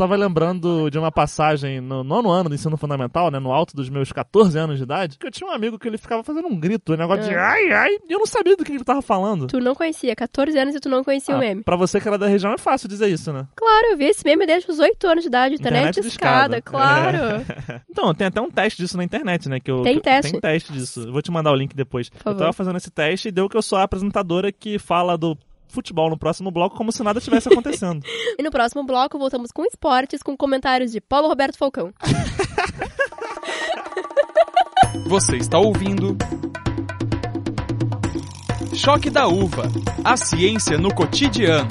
tava lembrando de uma passagem no nono ano do ensino fundamental, né? No alto dos meus 14 anos de idade, que eu tinha um amigo que ele ficava fazendo um grito, um negócio de É. ai, ai, e eu não sabia do que ele tava falando. Tu não conhecia, 14 anos e tu não conhecia Ah, o meme. Pra você que era da região é fácil dizer isso, né? Claro, eu vi esse meme desde os 8 anos de idade, internet, Internet escada. claro. Então, tem até um teste disso na internet, né? Que eu, Tem teste? Tem teste disso. Eu vou te mandar o link depois. eu tava fazendo esse teste e deu que eu sou a apresentadora que fala do futebol no próximo bloco como se nada tivesse acontecendo. E no próximo bloco voltamos com esportes com comentários de Paulo Roberto Falcão. Você está ouvindo. Choque da Uva. A ciência no cotidiano.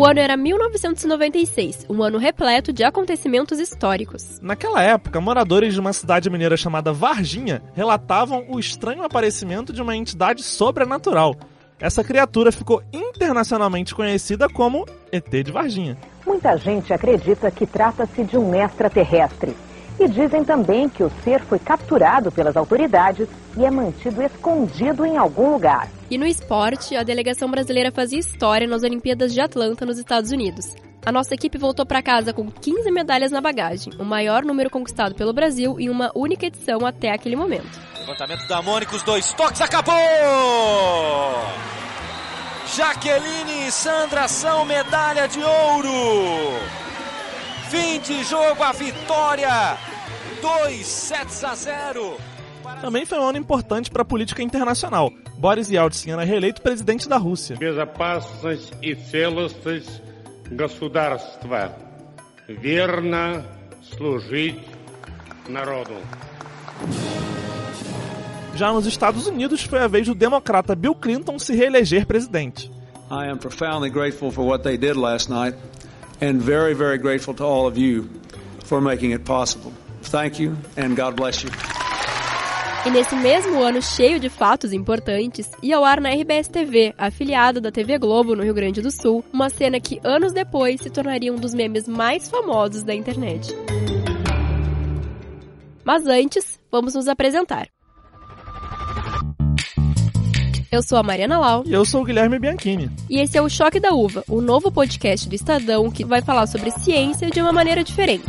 O ano era 1996, um ano repleto de acontecimentos históricos. Naquela época, moradores de uma cidade mineira chamada Varginha relatavam o estranho aparecimento de uma entidade sobrenatural. Essa criatura ficou internacionalmente conhecida como ET de Varginha. Muita gente acredita que trata-se de um extraterrestre. E dizem também que o ser foi capturado pelas autoridades e é mantido escondido em algum lugar. E no esporte, a delegação brasileira fazia história nas Olimpíadas de Atlanta, nos Estados Unidos. A nossa equipe voltou para casa com 15 medalhas na bagagem, o maior número conquistado pelo Brasil em uma única edição até aquele momento. Levantamento da Mônica, os dois toques, acabou! Jaqueline e Sandra são medalha de ouro! Fim de jogo, a vitória! 2 sets a 0. Também foi um ano importante para a política internacional. Boris Yeltsin era reeleito presidente da Rússia. безопасность и целостность государства. Верно служить народу. Já nos Estados Unidos, foi a vez do democrata Bill Clinton se reeleger presidente. I am profoundly grateful for what they did last night and very, very grateful to all of you for making it possible. Thank you and God bless you. E nesse mesmo ano cheio de fatos importantes, ia ao ar na RBS TV, afiliada da TV Globo no Rio Grande do Sul, uma cena que anos depois se tornaria um dos memes mais famosos da internet. Mas antes, vamos nos apresentar. Eu sou a Mariana Lau E eu sou o Guilherme Bianchini. e esse é o Choque da Uva, o novo podcast do Estadão que vai falar sobre ciência de uma maneira diferente.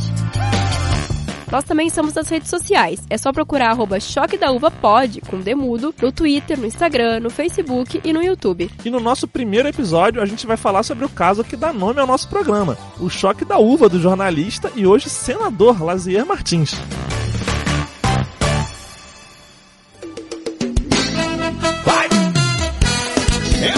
Nós também estamos nas redes sociais. É só procurar arroba Choque da Uva Pod, com Demudo, no Twitter, no Instagram, no Facebook e no YouTube. E no nosso primeiro episódio, a gente vai falar sobre o caso que dá nome ao nosso programa: o choque da uva do jornalista e hoje senador Lazier Martins. É! É!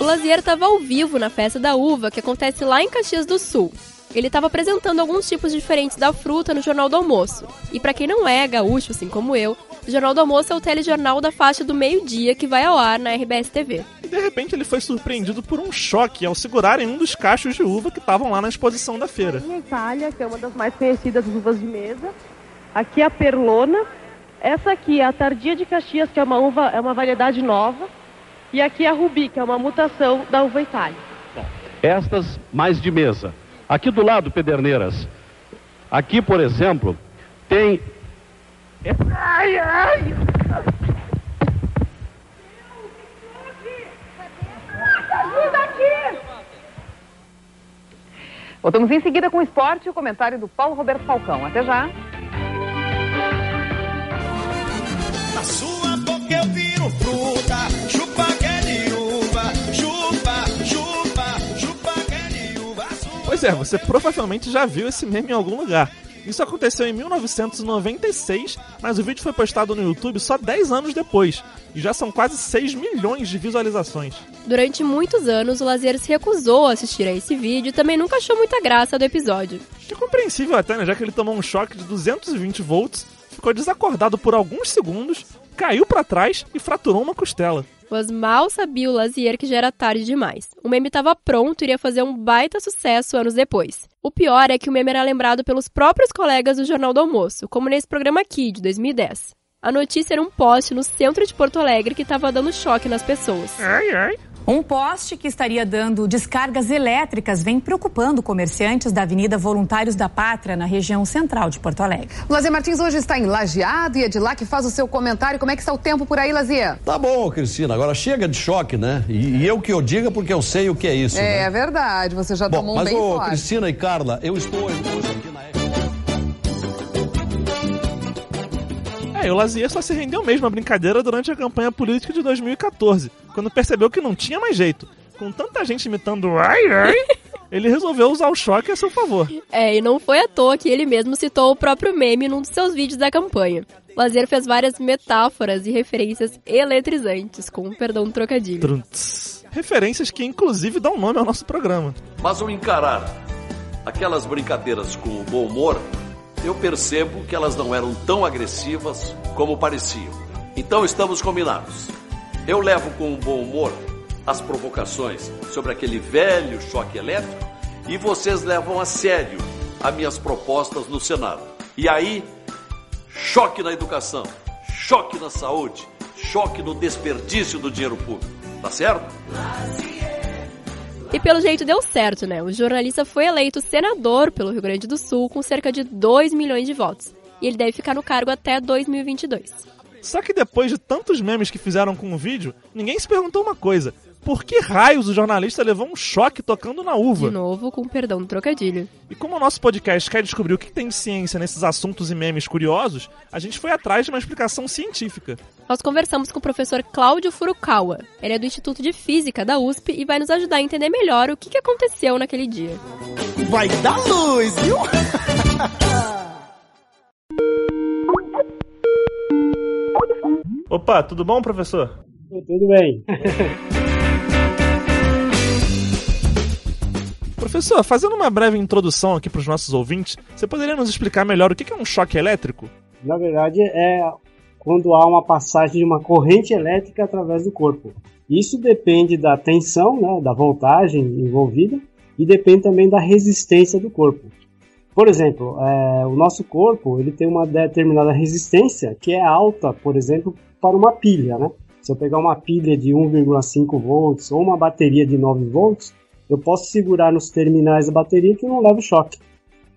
O Lazier estava ao vivo na festa da uva, que acontece lá em Caxias do Sul. Ele estava apresentando alguns tipos diferentes da fruta no Jornal do Almoço. E para quem não é gaúcho, assim como eu, o Jornal do Almoço é o telejornal da faixa do meio-dia que vai ao ar na RBS TV. E de repente ele foi surpreendido por um choque ao segurarem um dos cachos de uva que estavam lá na exposição da feira. Minha Itália, que é uma das mais conhecidas uvas de mesa. Aqui a Perlona. Essa aqui é a Tardia de Caxias, que é uma uva, é uma variedade nova. E aqui a Rubi, que é uma mutação da uva Itália. Estas mais de mesa. Aqui do lado, Pederneiras. Aqui, por exemplo, tem. Ai, ai! Ajuda aqui! Voltamos em seguida com o esporte e o comentário do Paulo Roberto Falcão. Até já. Na sua boca eu viro fruta, chupa Pois é, você provavelmente já viu esse meme em algum lugar. Isso aconteceu em 1996, mas o vídeo foi postado no YouTube só 10 anos depois, e já são quase 6 milhões de visualizações. Durante muitos anos, o Lazier se recusou a assistir a esse vídeo e também nunca achou muita graça do episódio. Que é compreensível até, né? Já que ele tomou um choque de 220 volts, ficou desacordado por alguns segundos, caiu pra trás e fraturou uma costela. Mas mal sabia o Lazier que já era tarde demais. O meme estava pronto e iria fazer um baita sucesso anos depois. O pior é que o meme era lembrado pelos próprios colegas do Jornal do Almoço, como nesse programa aqui, de 2010. A notícia era um poste no centro de Porto Alegre que estava dando choque nas pessoas. Ai, ai. Um poste que estaria dando descargas elétricas vem preocupando comerciantes da Avenida Voluntários da Pátria, na região central de Porto Alegre. Lazier Martins hoje está em Lajeado e é de lá que faz o seu comentário. Como é que está o tempo por aí, Lazier? Tá bom, Cristina. Agora chega de choque, né? E, e eu que eu diga porque eu sei o que é isso. É, né? é verdade. Você já bom, tomou um mas, bem ô, forte. Cristina e Carla, eu estou hoje aqui na É, o Lazier só se rendeu mesmo à brincadeira durante a campanha política de 2014, quando percebeu que não tinha mais jeito. Com tanta gente imitando ai ai, ele resolveu usar o choque a seu favor. É, e não foi à toa que ele mesmo citou o próprio meme num dos seus vídeos da campanha. Lazier fez várias metáforas e referências eletrizantes, com perdão do trocadilho. Trunts. Referências que inclusive dão nome ao nosso programa. Mas ao encarar aquelas brincadeiras com bom humor, eu percebo que elas não eram tão agressivas como pareciam. Então estamos combinados. Eu levo com um bom humor as provocações sobre aquele velho choque elétrico e vocês levam a sério as minhas propostas no Senado. E aí, choque na educação, choque na saúde, choque no desperdício do dinheiro público. Tá certo? E pelo jeito deu certo, né? O jornalista foi eleito senador pelo Rio Grande do Sul com cerca de 2 milhões de votos. E ele deve ficar no cargo até 2022. Só que depois de tantos memes que fizeram com o vídeo, ninguém se perguntou uma coisa. Por que raios o jornalista levou um choque tocando na uva? De novo, com perdão do trocadilho. E como o nosso podcast quer descobrir o que tem de ciência nesses assuntos e memes curiosos, a gente foi atrás de uma explicação científica. Nós conversamos com o professor Cláudio Furukawa. Ele é do Instituto de Física da USP e vai nos ajudar a entender melhor o que que aconteceu naquele dia. Vai dar luz, viu? Opa, tudo bom, professor? Tudo bem. Professor, fazendo uma breve introdução aqui para os nossos ouvintes, você poderia nos explicar melhor o que é um choque elétrico? Na verdade, é quando há uma passagem de uma corrente elétrica através do corpo. Isso depende da tensão, né, da voltagem envolvida, e depende também da resistência do corpo. Por exemplo, é, o nosso corpo ele tem uma determinada resistência que é alta, por exemplo, para uma pilha. Né? Se eu pegar uma pilha de 1,5 volts ou uma bateria de 9 volts, eu posso segurar nos terminais da bateria que eu não levo choque.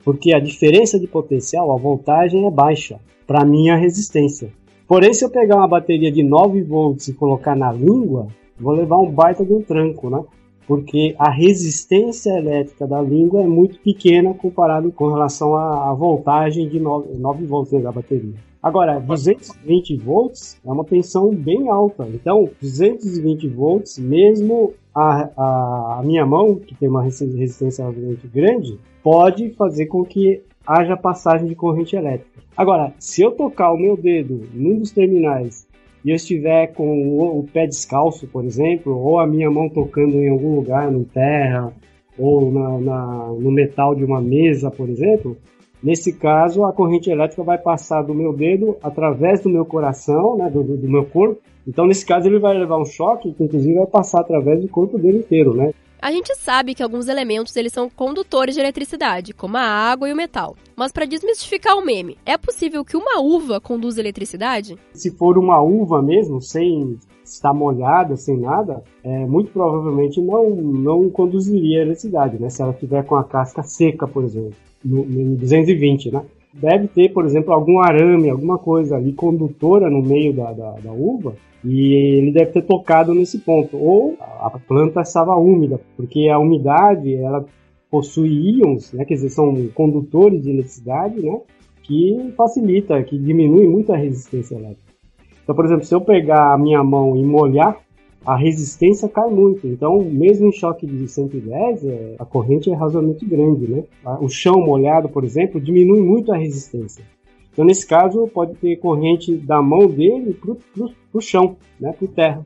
Porque a diferença de potencial, a voltagem é baixa para minha resistência. Porém, se eu pegar uma bateria de 9 volts e colocar na língua, vou levar um baita de um tranco, né? Porque a resistência elétrica da língua é muito pequena comparado com relação à, à voltagem de 9, 9 volts né, da bateria. Agora, 220 volts é uma tensão bem alta. Então, 220 volts, mesmo a, a, minha mão, que tem uma resistência relativamente grande, pode fazer com que haja passagem de corrente elétrica. Agora, se eu tocar o meu dedo num dos terminais e eu estiver com o, o pé descalço, por exemplo, ou a minha mão tocando em algum lugar, no terra, ou na, na, no metal de uma mesa, por exemplo, Nesse caso, a corrente elétrica vai passar do meu dedo através do meu coração, né, do, do, meu corpo. Então, nesse caso, ele vai levar um choque que, inclusive, vai passar através do corpo dele inteiro, né? A gente sabe que alguns elementos eles são condutores de eletricidade, como a água e o metal. Mas para desmistificar o meme, é possível que uma uva conduza eletricidade? Se for uma uva mesmo, sem estar molhada, sem nada, é, muito provavelmente não, não conduziria eletricidade, né? Se ela tiver com a casca seca, por exemplo no, no 220, né? Deve ter, por exemplo, algum arame, alguma coisa ali condutora no meio da, da, da uva e ele deve ter tocado nesse ponto. Ou a planta estava úmida, porque a umidade ela possui íons, né, quer dizer, são condutores de eletricidade, né, que facilita, que diminui muito a resistência elétrica. Então, por exemplo, se eu pegar a minha mão e molhar a resistência cai muito. Então, mesmo em choque de 110, é, a corrente é razoavelmente grande, né? O chão molhado, por exemplo, diminui muito a resistência. Então, nesse caso, pode ter corrente da mão dele para o chão, né? para terra.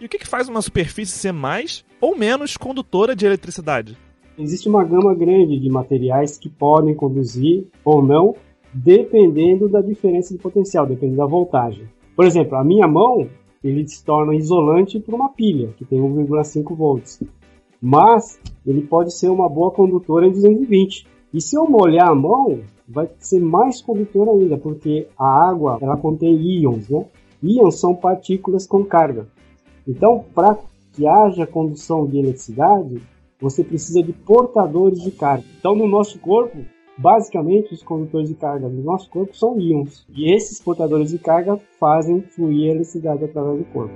E o que, que faz uma superfície ser mais ou menos condutora de eletricidade? Existe uma gama grande de materiais que podem conduzir ou não, dependendo da diferença de potencial, dependendo da voltagem. Por exemplo, a minha mão ele se torna isolante para uma pilha, que tem 1,5 volts. Mas ele pode ser uma boa condutora em 220. E se eu molhar a mão, vai ser mais condutor ainda, porque a água ela contém íons, né? Íons são partículas com carga. Então, para que haja condução de eletricidade, você precisa de portadores de carga. Então, no nosso corpo, basicamente, os condutores de carga do nosso corpo são íons. E esses portadores de carga fazem fluir a eletricidade através do corpo.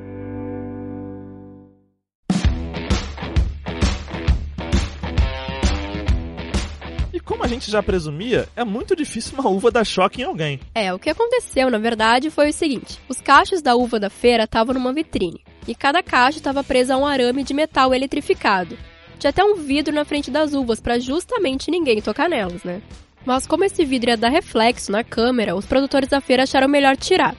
E como a gente já presumia, é muito difícil uma uva dar choque em alguém. É, o que aconteceu, na verdade, foi o seguinte: os cachos da uva da feira estavam numa vitrine, e cada cacho estava preso a um arame de metal eletrificado. Tinha até um vidro na frente das uvas para justamente ninguém tocar nelas, né? Mas como esse vidro ia dar reflexo na câmera, os produtores da feira acharam melhor tirar.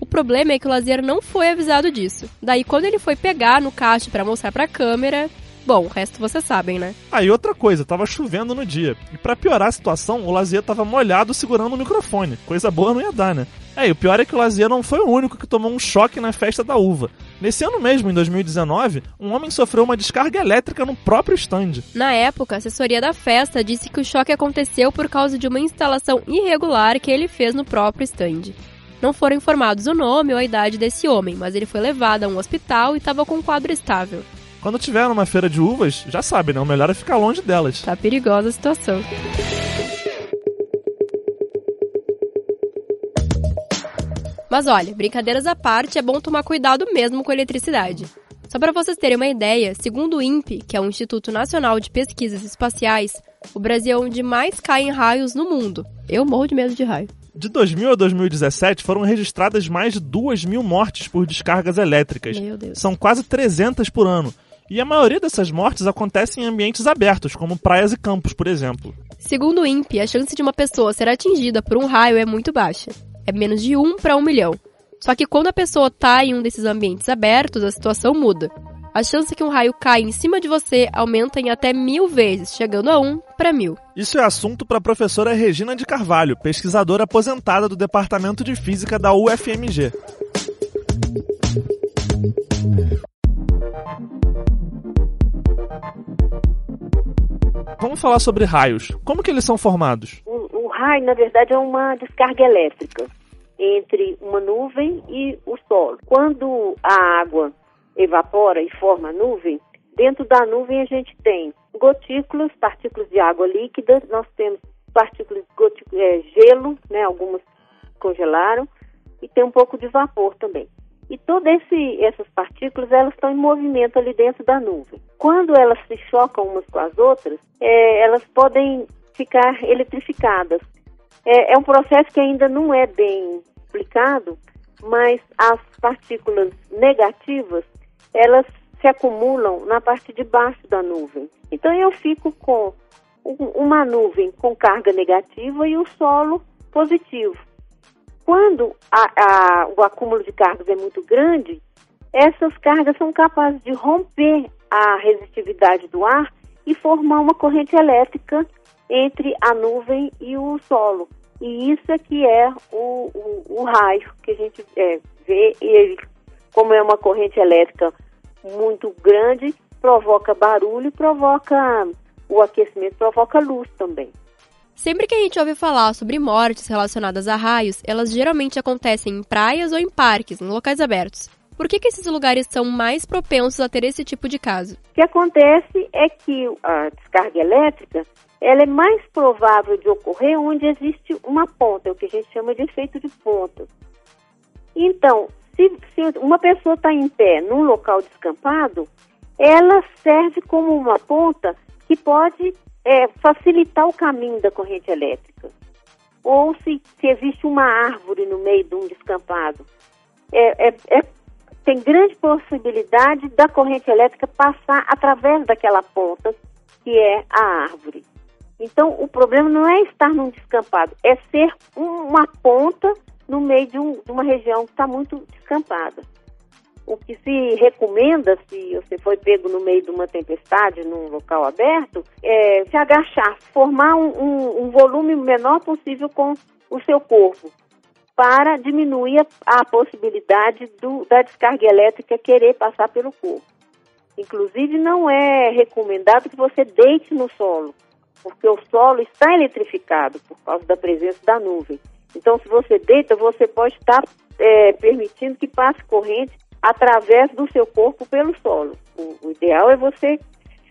O problema é que o Lazier não foi avisado disso. Daí quando ele foi pegar no cacho para mostrar para a câmera, Bom, o resto vocês sabem, né? Aí ah, outra coisa, tava chovendo no dia. E para piorar a situação, o Lazier tava molhado segurando o microfone. Coisa boa não ia dar, né? É, e o pior é que o Lazier não foi o único que tomou um choque na festa da uva. Nesse ano mesmo, em 2019, um homem sofreu uma descarga elétrica no próprio stand. Na época, a assessoria da festa disse que o choque aconteceu por causa de uma instalação irregular que ele fez no próprio stand. Não foram informados o nome ou a idade desse homem, mas ele foi levado a um hospital e estava com um quadro estável. Quando tiver numa feira de uvas, já sabe, né? O melhor é ficar longe delas. Tá perigosa a situação. Mas olha, brincadeiras à parte, é bom tomar cuidado mesmo com a eletricidade. Só para vocês terem uma ideia, segundo o INPE, que é o Instituto Nacional de Pesquisas Espaciais, o Brasil é onde mais caem raios no mundo. Eu morro de medo de raio. De 2000 a 2017 foram registradas mais de 2 mil mortes por descargas elétricas. Meu Deus. São quase 300 por ano. E a maioria dessas mortes acontece em ambientes abertos, como praias e campos, por exemplo. Segundo o INPE, a chance de uma pessoa ser atingida por um raio é muito baixa. É menos de 1 para 1 milhão. Só que quando a pessoa está em um desses ambientes abertos, a situação muda. A chance que um raio caia em cima de você aumenta em até mil vezes, chegando a 1 para mil. Isso é assunto para a professora Regina de Carvalho, pesquisadora aposentada do Departamento de Física da UFMG. Vamos falar sobre raios. Como que eles são formados? O, o raio, na verdade, é uma descarga elétrica entre uma nuvem e o solo. Quando a água evapora e forma a nuvem, dentro da nuvem a gente tem gotículas, partículas de água líquida, nós temos partículas de é, gelo, né, algumas congelaram, e tem um pouco de vapor também. E todas essas partículas elas estão em movimento ali dentro da nuvem. Quando elas se chocam umas com as outras, é, elas podem ficar eletrificadas. É, é um processo que ainda não é bem explicado, mas as partículas negativas elas se acumulam na parte de baixo da nuvem. Então eu fico com uma nuvem com carga negativa e o solo positivo. Quando a, a, o acúmulo de cargas é muito grande, essas cargas são capazes de romper a resistividade do ar e formar uma corrente elétrica entre a nuvem e o solo. E isso é que é o, o, o raio que a gente é, vê, ele, como é uma corrente elétrica muito grande, provoca barulho, provoca o aquecimento, provoca luz também. Sempre que a gente ouve falar sobre mortes relacionadas a raios, elas geralmente acontecem em praias ou em parques, em locais abertos. Por que, que esses lugares são mais propensos a ter esse tipo de caso? O que acontece é que a descarga elétrica ela é mais provável de ocorrer onde existe uma ponta, o que a gente chama de efeito de ponta. Então, se, se uma pessoa está em pé num local descampado, ela serve como uma ponta que pode é, facilitar o caminho da corrente elétrica. Ou se, se existe uma árvore no meio de um descampado, é, é, é, tem grande possibilidade da corrente elétrica passar através daquela ponta que é a árvore. Então, o problema não é estar num descampado, é ser uma ponta no meio de, um, de uma região que está muito descampada o que se recomenda, se você foi pego no meio de uma tempestade, num local aberto, é se agachar, formar um, um, um volume menor possível com o seu corpo, para diminuir a, a possibilidade do, da descarga elétrica querer passar pelo corpo. Inclusive, não é recomendado que você deite no solo, porque o solo está eletrificado por causa da presença da nuvem. Então, se você deita, você pode estar é, permitindo que passe corrente através do seu corpo pelo solo. O, o ideal é você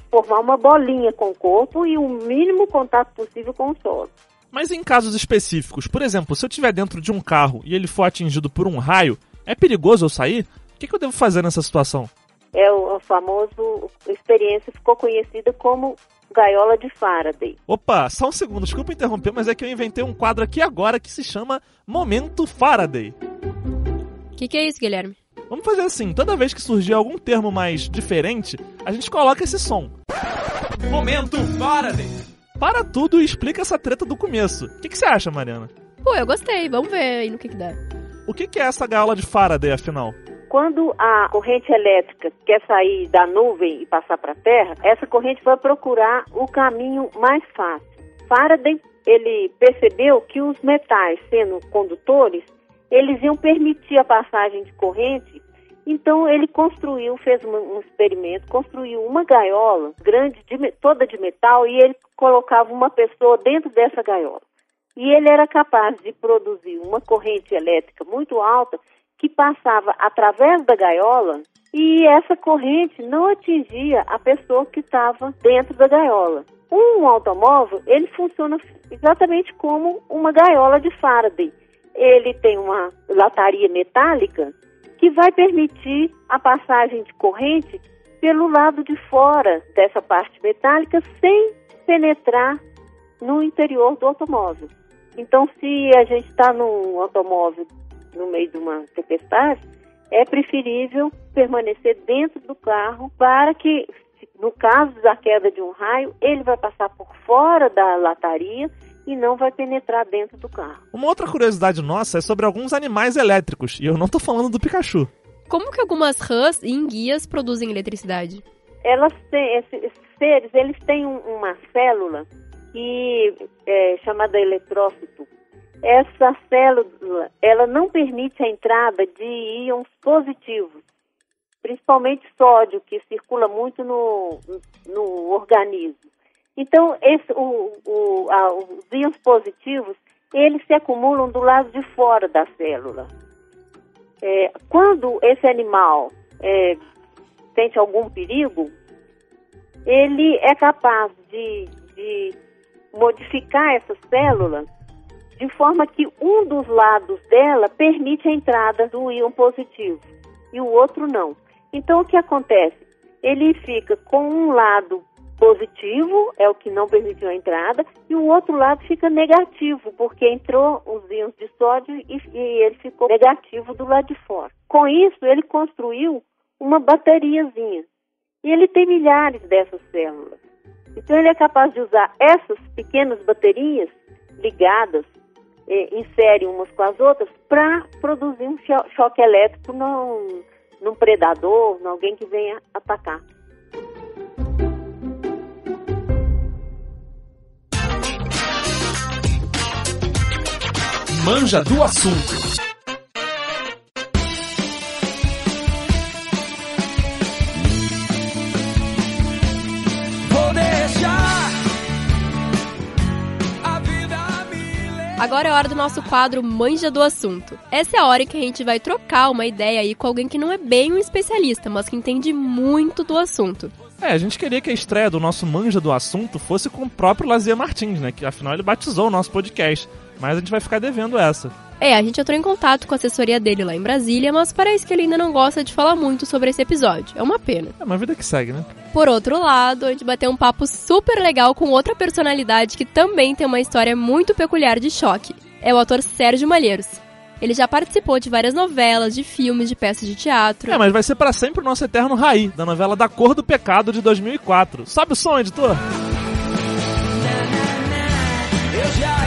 formar uma bolinha com o corpo e o mínimo contato possível com o solo. Mas em casos específicos, por exemplo, se eu estiver dentro de um carro e ele for atingido por um raio, é perigoso eu sair? O que, que eu devo fazer nessa situação? É o, o famoso, experiência ficou conhecida como gaiola de Faraday. Opa, só um segundo, desculpa interromper, mas é que eu inventei um quadro aqui agora que se chama Momento Faraday. O que, que é isso, Guilherme? Vamos fazer assim, toda vez que surgir algum termo mais diferente, a gente coloca esse som. Momento Faraday. Para tudo e explica essa treta do começo. O que, que você acha, Mariana? Pô, eu gostei. Vamos ver aí no que, que dá. O que, que é essa gaiola de Faraday, afinal? Quando a corrente elétrica quer sair da nuvem e passar para a Terra, essa corrente vai procurar o caminho mais fácil. Faraday ele percebeu que os metais, sendo condutores, eles iam permitir a passagem de corrente. Então ele construiu, fez um, um experimento, construiu uma gaiola grande, de, toda de metal, e ele colocava uma pessoa dentro dessa gaiola. E ele era capaz de produzir uma corrente elétrica muito alta que passava através da gaiola e essa corrente não atingia a pessoa que estava dentro da gaiola. Um automóvel, ele funciona exatamente como uma gaiola de Faraday. Ele tem uma lataria metálica que vai permitir a passagem de corrente pelo lado de fora dessa parte metálica sem penetrar no interior do automóvel. Então, se a gente está num automóvel no meio de uma tempestade, é preferível permanecer dentro do carro para que, no caso da queda de um raio, ele vai passar por fora da lataria e não vai penetrar dentro do carro. Uma outra curiosidade nossa é sobre alguns animais elétricos, e eu não estou falando do Pikachu. Como que algumas rãs e enguias produzem eletricidade? Elas têm, esses seres, eles têm uma célula que é chamada eletrócito. Essa célula, ela não permite a entrada de íons positivos, principalmente sódio, que circula muito no, no organismo. Então, esse, o, o, a, os íons positivos, eles se acumulam do lado de fora da célula. É, quando esse animal é, sente algum perigo, ele é capaz de, de modificar essa célula de forma que um dos lados dela permite a entrada do íon positivo e o outro não. Então o que acontece? Ele fica com um lado positivo, é o que não permitiu a entrada, e o outro lado fica negativo, porque entrou os íons de sódio e, e ele ficou negativo do lado de fora. Com isso, ele construiu uma bateriazinha. E ele tem milhares dessas células. Então ele é capaz de usar essas pequenas baterias ligadas, eh, insere umas com as outras, para produzir um cho choque elétrico num, num predador, em alguém que venha atacar. Manja do assunto. Agora é hora do nosso quadro Manja do Assunto. Essa é a hora que a gente vai trocar uma ideia aí com alguém que não é bem um especialista, mas que entende muito do assunto. É, a gente queria que a estreia do nosso Manja do Assunto fosse com o próprio Lazier Martins, né? Que afinal ele batizou o nosso podcast. Mas a gente vai ficar devendo essa. É, a gente entrou em contato com a assessoria dele lá em Brasília, mas parece que ele ainda não gosta de falar muito sobre esse episódio. É uma pena. É uma vida que segue, né? Por outro lado, a gente bateu um papo super legal com outra personalidade que também tem uma história muito peculiar de choque. É o ator Sérgio Malheiros. Ele já participou de várias novelas, de filmes, de peças de teatro. É, mas vai ser para sempre o nosso eterno Raí, da novela Da Cor do Pecado de 2004. Sobe o som, editor! Eu já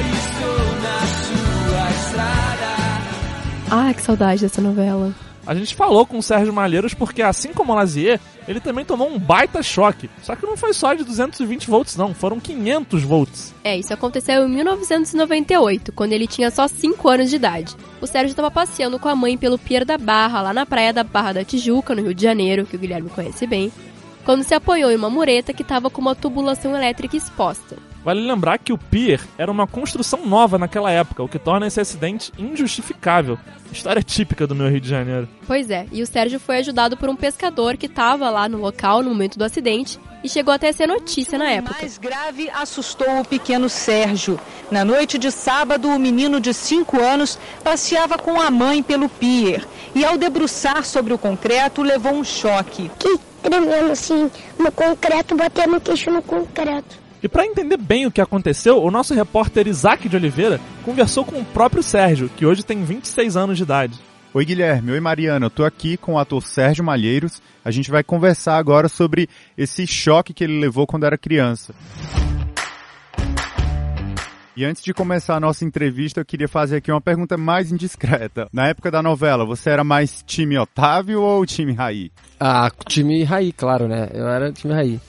Ah, que saudade dessa novela. A gente falou com o Sérgio Malheiros porque, assim como o Lazier, ele também tomou um baita choque. Só que não foi só de 220 volts, não, foram 500 volts. É, isso aconteceu em 1998, quando ele tinha só 5 anos de idade. O Sérgio estava passeando com a mãe pelo Pier da Barra, lá na praia da Barra da Tijuca, no Rio de Janeiro, que o Guilherme conhece bem, quando se apoiou em uma mureta que estava com uma tubulação elétrica exposta. Vale lembrar que o pier era uma construção nova naquela época, o que torna esse acidente injustificável. História típica do meu Rio de Janeiro. Pois é, e o Sérgio foi ajudado por um pescador que estava lá no local no momento do acidente e chegou até a ser notícia na época. O mais grave assustou o pequeno Sérgio. Na noite de sábado, o menino de 5 anos passeava com a mãe pelo pier e, ao debruçar sobre o concreto, levou um choque. Que tremendo assim, no concreto, batendo o queixo no concreto. E para entender bem o que aconteceu, o nosso repórter Isaac de Oliveira conversou com o próprio Sérgio, que hoje tem 26 anos de idade. Oi Guilherme, oi Mariana, eu tô aqui com o ator Sérgio Malheiros. A gente vai conversar agora sobre esse choque que ele levou quando era criança. E antes de começar a nossa entrevista, eu queria fazer aqui uma pergunta mais indiscreta. Na época da novela, você era mais time Otávio ou time Raí? Ah, time Raí, claro, né? Eu era time Raí.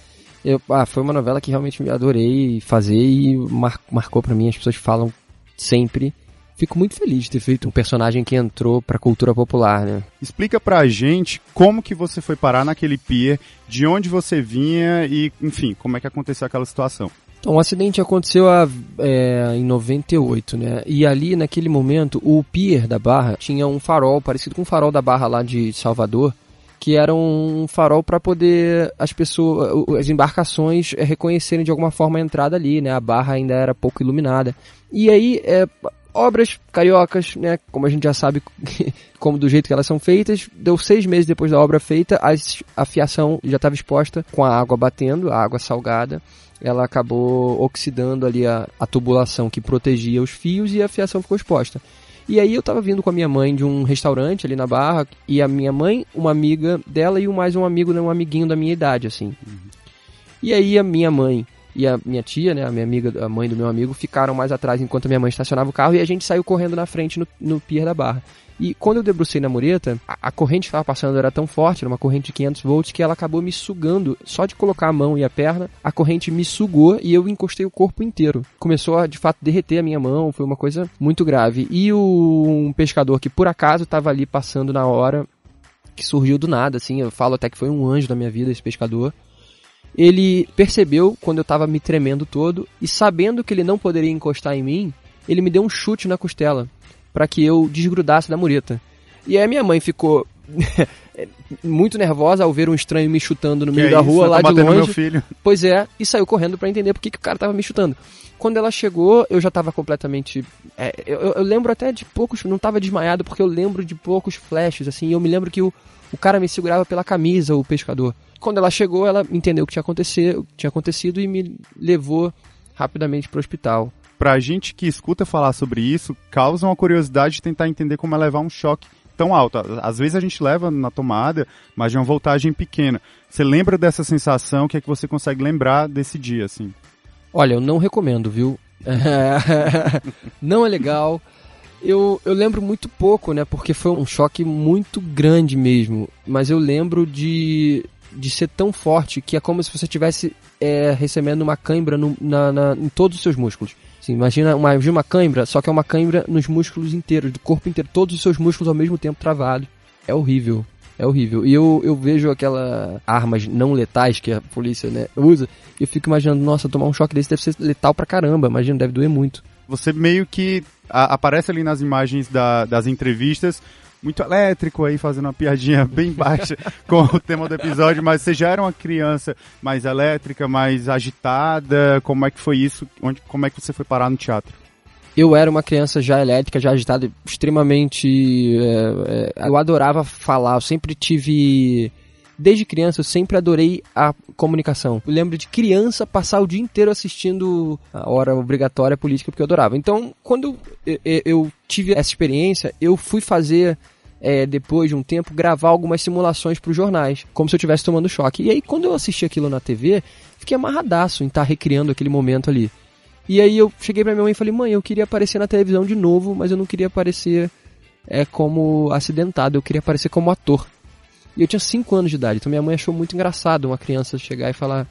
Eu, ah, foi uma novela que realmente adorei fazer e mar, marcou para mim. As pessoas falam sempre. Fico muito feliz de ter feito um personagem que entrou pra cultura popular, né? Explica pra gente como que você foi parar naquele pier, de onde você vinha e, enfim, como é que aconteceu aquela situação. Então, o acidente aconteceu a, é, em 98, né? E ali, naquele momento, o pier da Barra tinha um farol parecido com o farol da Barra lá de Salvador, que era um farol para poder as pessoas, as embarcações eh, reconhecerem de alguma forma a entrada ali, né? A barra ainda era pouco iluminada. E aí, é, obras cariocas, né? Como a gente já sabe, como do jeito que elas são feitas, deu seis meses depois da obra feita, a fiação já estava exposta com a água batendo, a água salgada. Ela acabou oxidando ali a, a tubulação que protegia os fios e a fiação ficou exposta. E aí eu tava vindo com a minha mãe de um restaurante ali na Barra, e a minha mãe, uma amiga dela e mais um amigo, né, um amiguinho da minha idade, assim. Uhum. E aí a minha mãe e a minha tia, né, a minha amiga, a mãe do meu amigo, ficaram mais atrás enquanto a minha mãe estacionava o carro e a gente saiu correndo na frente no, no pier da Barra. E quando eu debrucei na mureta, a, a corrente que estava passando era tão forte, era uma corrente de 500 volts, que ela acabou me sugando. Só de colocar a mão e a perna, a corrente me sugou e eu encostei o corpo inteiro. Começou a, de fato, derreter a minha mão, foi uma coisa muito grave. E o, um pescador que por acaso estava ali passando na hora, que surgiu do nada, assim, eu falo até que foi um anjo da minha vida esse pescador. Ele percebeu quando eu estava me tremendo todo e sabendo que ele não poderia encostar em mim, ele me deu um chute na costela para que eu desgrudasse da mureta. E aí minha mãe ficou muito nervosa ao ver um estranho me chutando no meio que da é rua, isso? lá tá de longe. Pois é, e saiu correndo para entender por que, que o cara tava me chutando. Quando ela chegou, eu já tava completamente. É, eu, eu, lembro até de poucos. Não tava desmaiado, porque eu lembro de poucos flashes, assim. eu me lembro que o, o cara me segurava pela camisa, o pescador. Quando ela chegou, ela entendeu o que tinha acontecido, tinha acontecido e me levou rapidamente para o hospital pra gente que escuta falar sobre isso, causa uma curiosidade de tentar entender como é levar um choque tão alto. Às vezes a gente leva na tomada, mas de uma voltagem pequena. Você lembra dessa sensação? O que é que você consegue lembrar desse dia, assim? Olha, eu não recomendo, viu? não é legal. Eu, eu lembro muito pouco, né? Porque foi um choque muito grande mesmo. Mas eu lembro de, de ser tão forte que é como se você estivesse é, recebendo uma cãibra no, na, na, em todos os seus músculos. Imagina, uma, uma cãibra, só que é uma cãibra nos músculos inteiros, do corpo inteiro, todos os seus músculos ao mesmo tempo travados. É horrível. É horrível. E eu, eu vejo aquelas armas não letais que a polícia né, usa, e eu fico imaginando, nossa, tomar um choque desse deve ser letal pra caramba. Imagina, deve doer muito. Você meio que a, aparece ali nas imagens da, das entrevistas muito elétrico aí, fazendo uma piadinha bem baixa com o tema do episódio, mas você já era uma criança mais elétrica, mais agitada? Como é que foi isso? Onde, como é que você foi parar no teatro? Eu era uma criança já elétrica, já agitada, extremamente. É, é, eu adorava falar, eu sempre tive desde criança eu sempre adorei a comunicação. Eu lembro de criança passar o dia inteiro assistindo a hora obrigatória política porque eu adorava. Então, quando eu, tive essa experiência, eu fui fazer é, depois de um tempo, gravar algumas simulações para os jornais, como se eu estivesse tomando choque. E aí, quando eu assisti aquilo na TV, fiquei amarradaço em estar tá recriando aquele momento ali. E aí eu cheguei para minha mãe e falei, mãe, eu queria aparecer na televisão de novo, mas eu não queria aparecer é, como acidentado, eu queria aparecer como ator. E eu tinha 5 anos de idade, então minha mãe achou muito engraçado uma criança chegar e falar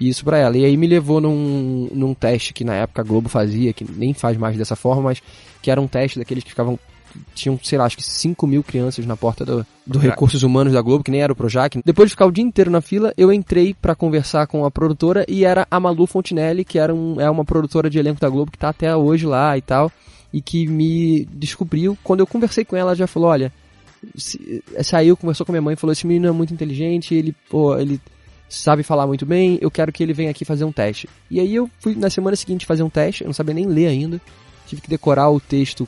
isso para ela. E aí me levou num, num teste que na época a Globo fazia, que nem faz mais dessa forma, mas que era um teste daqueles que ficavam tinham, sei lá, acho que 5 mil crianças na porta do, do Recursos Humanos da Globo, que nem era o Projac. Depois de ficar o dia inteiro na fila, eu entrei para conversar com a produtora e era a Malu Fontinelli, que era um, é uma produtora de elenco da Globo que tá até hoje lá e tal, e que me descobriu. Quando eu conversei com ela, ela já falou: olha, se, saiu, conversou com minha mãe e falou: esse menino é muito inteligente, ele, pô, ele sabe falar muito bem, eu quero que ele venha aqui fazer um teste. E aí eu fui na semana seguinte fazer um teste, eu não sabia nem ler ainda, tive que decorar o texto,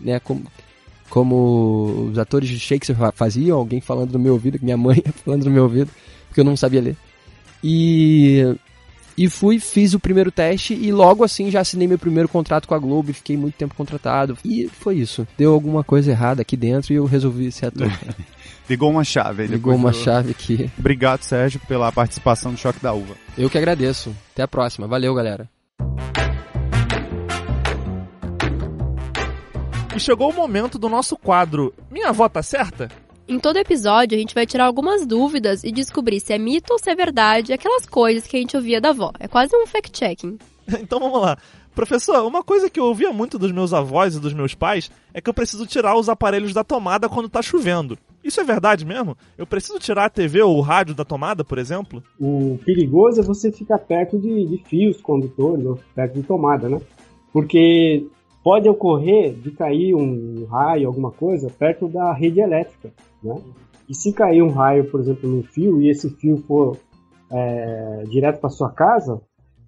né, como, como os atores de Shakespeare faziam, alguém falando no meu ouvido, minha mãe falando no meu ouvido, porque eu não sabia ler. E e fui, fiz o primeiro teste e logo assim já assinei meu primeiro contrato com a Globo e fiquei muito tempo contratado. E foi isso. Deu alguma coisa errada aqui dentro e eu resolvi ser ator. Ligou uma chave. Ligou uma chave aqui. Obrigado, Sérgio, pela participação no Choque da Uva. Eu que agradeço. Até a próxima. Valeu, galera. E chegou o momento do nosso quadro Minha Avó Tá Certa? Em todo episódio, a gente vai tirar algumas dúvidas e descobrir se é mito ou se é verdade aquelas coisas que a gente ouvia da avó. É quase um fact-checking. então vamos lá. Professor, uma coisa que eu ouvia muito dos meus avós e dos meus pais é que eu preciso tirar os aparelhos da tomada quando tá chovendo. Isso é verdade mesmo? Eu preciso tirar a TV ou o rádio da tomada, por exemplo? O perigoso é você ficar perto de, de fios condutores, ou perto de tomada, né? Porque pode ocorrer de cair um raio, alguma coisa, perto da rede elétrica. Né? E se cair um raio, por exemplo, no fio, e esse fio for é, direto para sua casa,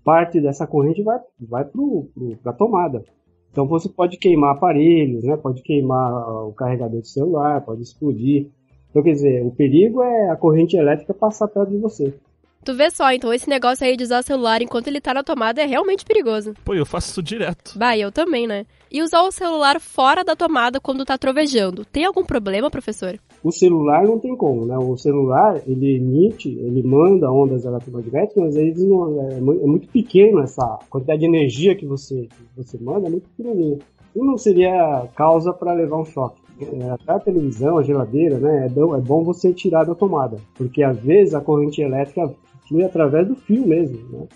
parte dessa corrente vai, vai para a tomada. Então você pode queimar aparelhos, né? pode queimar o carregador de celular, pode explodir. Então, quer dizer, o perigo é a corrente elétrica passar perto de você. Tu vê só, então esse negócio aí de usar o celular enquanto ele tá na tomada é realmente perigoso. Pô, eu faço isso direto. Bah, eu também, né? E usar o celular fora da tomada quando tá trovejando. Tem algum problema, professor? O celular não tem como, né? O celular, ele emite, ele manda ondas eletromagnéticas, mas eles não, é, é muito pequeno essa quantidade de energia que você, que você manda, é muito pequenininha. E não seria causa para levar um choque. É, até a televisão, a geladeira, né? É bom, é bom você tirar da tomada, porque às vezes a corrente elétrica flui através do fio mesmo, né?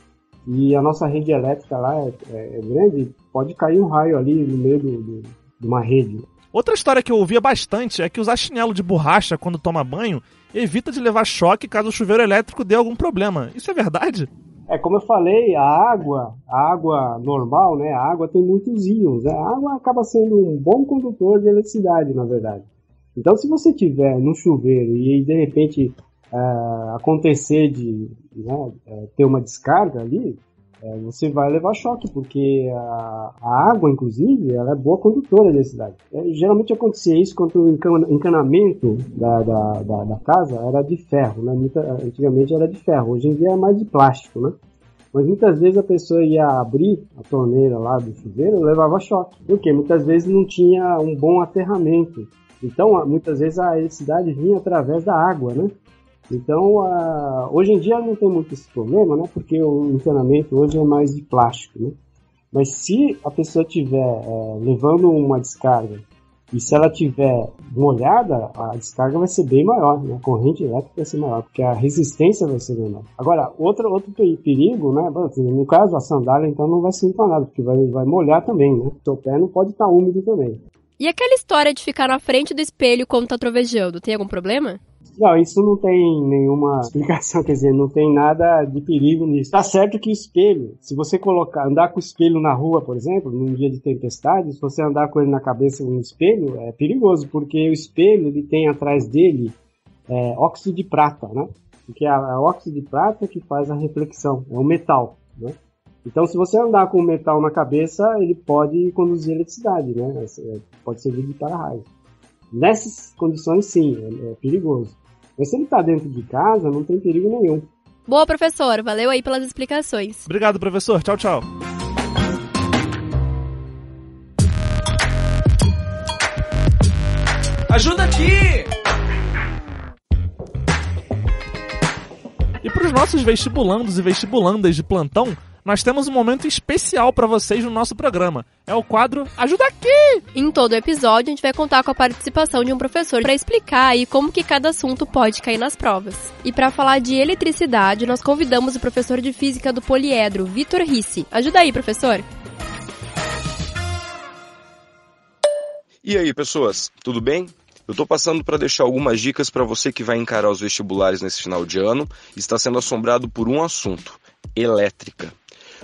E a nossa rede elétrica lá é, é, é grande, pode cair um raio ali no meio do, do, de uma rede. Outra história que eu ouvia bastante é que usar chinelo de borracha quando toma banho evita de levar choque caso o chuveiro elétrico dê algum problema. Isso é verdade? É como eu falei, a água, a água normal, né? A água tem muitos íons. Né? A água acaba sendo um bom condutor de eletricidade, na verdade. Então, se você tiver no chuveiro e de repente uh, acontecer de né, uh, ter uma descarga ali, uh, você vai levar choque, porque a, a, água, inclusive, ela é boa condutora de eletricidade. geralmente acontecia isso quando o encanamento da, da, da, da, casa era de ferro, né? Muita, antigamente era de ferro, hoje em dia é mais de plástico, né? Mas muitas vezes a pessoa ia abrir a torneira lá do chuveiro levava choque. Porque muitas vezes não tinha um bom aterramento. Então, muitas vezes a eletricidade vinha através da água, né? Então, uh, hoje em dia não tem muito esse problema, né? Porque o encanamento hoje é mais de plástico, né? Mas se a pessoa estiver uh, levando uma descarga e se ela tiver molhada, a descarga vai ser bem maior, né? a corrente elétrica vai ser maior, porque a resistência vai ser menor. Agora, outro, outro perigo, né? No caso, a sandália então não vai ser empanada, porque vai, vai molhar também, né? O seu pé não pode estar úmido também. E aquela história de ficar na frente do espelho quando tá trovejando, tem algum problema? Não, isso não tem nenhuma explicação, quer dizer, não tem nada de perigo nisso. Tá certo que o espelho, se você colocar, andar com o espelho na rua, por exemplo, num dia de tempestade, se você andar com ele na cabeça no espelho, é perigoso, porque o espelho ele tem atrás dele é, óxido de prata, né? Porque é a, óxido de prata que faz a reflexão, é o metal, né? Então, se você andar com o metal na cabeça, ele pode conduzir eletricidade, né? É, pode servir de para-raio. Nessas condições, sim, é, é perigoso. Mas se ele está dentro de casa, não tem perigo nenhum. Boa, professor. Valeu aí pelas explicações. Obrigado, professor. Tchau, tchau. Ajuda aqui! E para os nossos vestibulandos e vestibulandas de plantão, nós temos um momento especial para vocês no nosso programa. É o quadro Ajuda Aqui! Em todo episódio, a gente vai contar com a participação de um professor para explicar aí como que cada assunto pode cair nas provas. E para falar de eletricidade, nós convidamos o professor de física do Poliedro, Vitor Risse. Ajuda aí, professor! E aí, pessoas, tudo bem? Eu estou passando para deixar algumas dicas para você que vai encarar os vestibulares nesse final de ano e está sendo assombrado por um assunto: elétrica.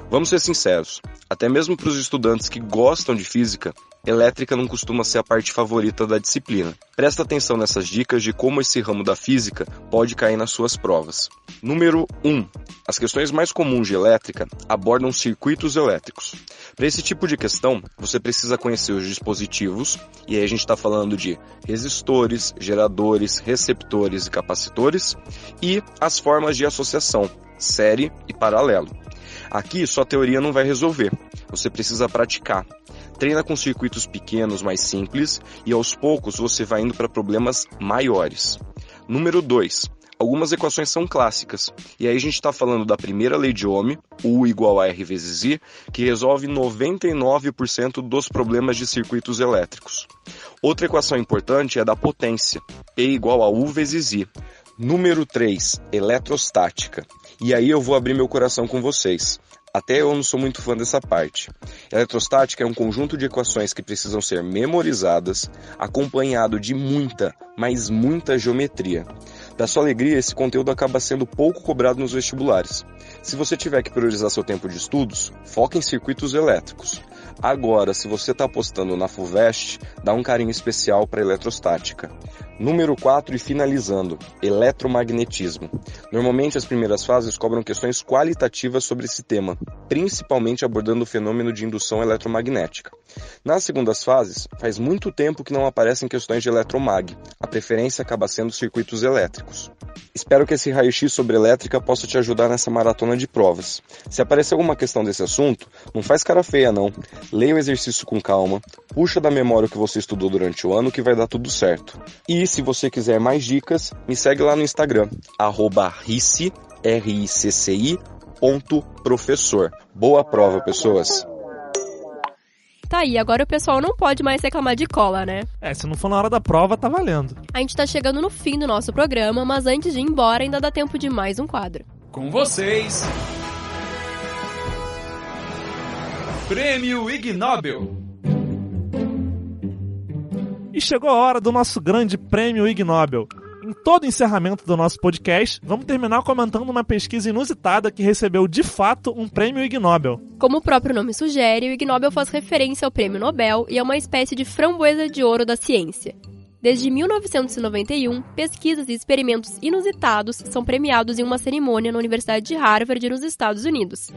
Vamos ser sinceros, até mesmo para os estudantes que gostam de física, elétrica não costuma ser a parte favorita da disciplina. Presta atenção nessas dicas de como esse ramo da física pode cair nas suas provas. Número 1. As questões mais comuns de elétrica abordam circuitos elétricos. Para esse tipo de questão, você precisa conhecer os dispositivos, e aí a gente está falando de resistores, geradores, receptores e capacitores, e as formas de associação, série e paralelo. Aqui sua teoria não vai resolver, você precisa praticar. Treina com circuitos pequenos, mais simples, e aos poucos você vai indo para problemas maiores. Número 2. Algumas equações são clássicas, e aí a gente está falando da primeira lei de Ohm, U igual a R vezes I, que resolve 99% dos problemas de circuitos elétricos. Outra equação importante é a da potência, P igual a U vezes I. Número 3, eletrostática. E aí eu vou abrir meu coração com vocês. Até eu não sou muito fã dessa parte. Eletrostática é um conjunto de equações que precisam ser memorizadas, acompanhado de muita, mas muita geometria. Da sua alegria, esse conteúdo acaba sendo pouco cobrado nos vestibulares. Se você tiver que priorizar seu tempo de estudos, foque em circuitos elétricos. Agora, se você está apostando na FUVEST, dá um carinho especial para eletrostática. Número 4 e finalizando, eletromagnetismo. Normalmente as primeiras fases cobram questões qualitativas sobre esse tema, principalmente abordando o fenômeno de indução eletromagnética. Nas segundas fases, faz muito tempo que não aparecem questões de eletromag. A preferência acaba sendo circuitos elétricos. Espero que esse raio-x sobre elétrica possa te ajudar nessa maratona de provas. Se aparecer alguma questão desse assunto, não faz cara feia não. Leia o exercício com calma, puxa da memória o que você estudou durante o ano que vai dar tudo certo. E se você quiser mais dicas, me segue lá no Instagram, arroba rici, R-I-C-C-I, ponto professor. Boa prova, pessoas! Tá aí, agora o pessoal não pode mais reclamar de cola, né? É, se não for na hora da prova, tá valendo. A gente tá chegando no fim do nosso programa, mas antes de ir embora ainda dá tempo de mais um quadro. Com vocês. Prêmio Ig Nobel. E chegou a hora do nosso grande prêmio Ig Nobel. Em todo encerramento do nosso podcast, vamos terminar comentando uma pesquisa inusitada que recebeu de fato um prêmio Ig Nobel. Como o próprio nome sugere, o Ig Nobel faz referência ao prêmio Nobel e é uma espécie de framboesa de ouro da ciência. Desde 1991, pesquisas e experimentos inusitados são premiados em uma cerimônia na Universidade de Harvard, nos Estados Unidos.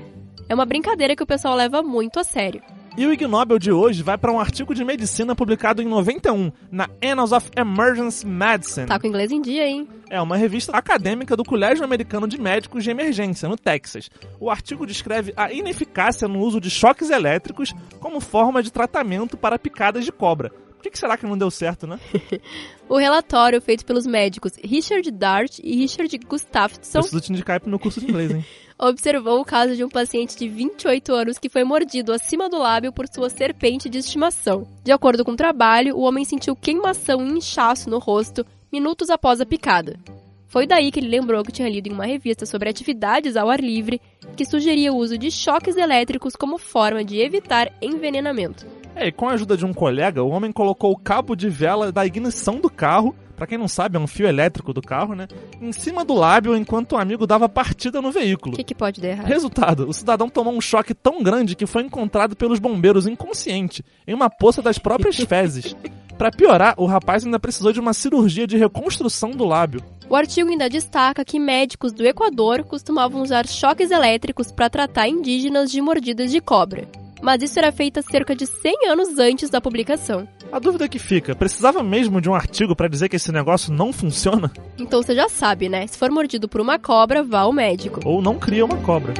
É uma brincadeira que o pessoal leva muito a sério. E o Ig Nobel de hoje vai para um artigo de medicina publicado em 91 na Annals of Emergency Medicine. Tá com inglês em dia, hein? É uma revista acadêmica do Colégio Americano de Médicos de Emergência, no Texas. O artigo descreve a ineficácia no uso de choques elétricos como forma de tratamento para picadas de cobra. Por que, será que não deu certo, né? o relatório feito pelos médicos Richard Dart e Richard Gustafsson. Preciso te indicar pro meu curso de inglês, hein? observou o caso de um paciente de 28 anos que foi mordido acima do lábio por sua serpente de estimação. De acordo com o trabalho, o homem sentiu queimação e inchaço no rosto minutos após a picada. Foi daí que ele lembrou que tinha lido em uma revista sobre atividades ao ar livre que sugeria o uso de choques elétricos como forma de evitar envenenamento. É, e com a ajuda de um colega, o homem colocou o cabo de vela da ignição do carro, para quem não sabe, é um fio elétrico do carro, né? Em cima do lábio enquanto o amigo dava partida no veículo. O que, que pode dar errado? Resultado: o cidadão tomou um choque tão grande que foi encontrado pelos bombeiros inconsciente, em uma poça das próprias fezes. Para piorar, o rapaz ainda precisou de uma cirurgia de reconstrução do lábio. O artigo ainda destaca que médicos do Equador costumavam usar choques elétricos para tratar indígenas de mordidas de cobra mas isso era feito cerca de 100 anos antes da publicação. A dúvida que fica, precisava mesmo de um artigo para dizer que esse negócio não funciona? Então você já sabe, né? Se for mordido por uma cobra, vá ao médico. Ou não cria uma cobra.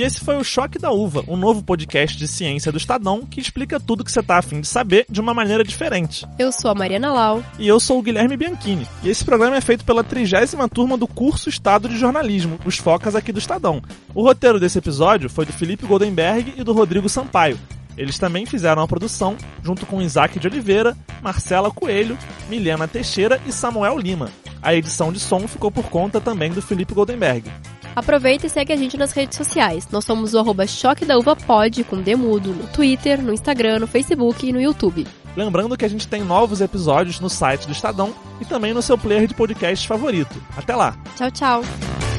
E esse foi o Choque da Uva, um novo podcast de ciência do Estadão que explica tudo que você tá afim de saber de uma maneira diferente. Eu sou a Mariana Lau. E eu sou o Guilherme Bianchini. E esse programa é feito pela trigésima turma do curso Estado de Jornalismo, os Focas aqui do Estadão. O roteiro desse episódio foi do Felipe Goldenberg e do Rodrigo Sampaio. Eles também fizeram a produção junto com Isaac de Oliveira, Marcela Coelho, Milena Teixeira e Samuel Lima. A edição de som ficou por conta também do Felipe Goldenberg. Aproveita e segue a gente nas redes sociais. Nós somos o arroba Choque da Uva Pod, com Demudo, no Twitter, no Instagram, no Facebook e no YouTube. Lembrando que a gente tem novos episódios no site do Estadão e também no seu player de podcast favorito. Até lá! Tchau, tchau!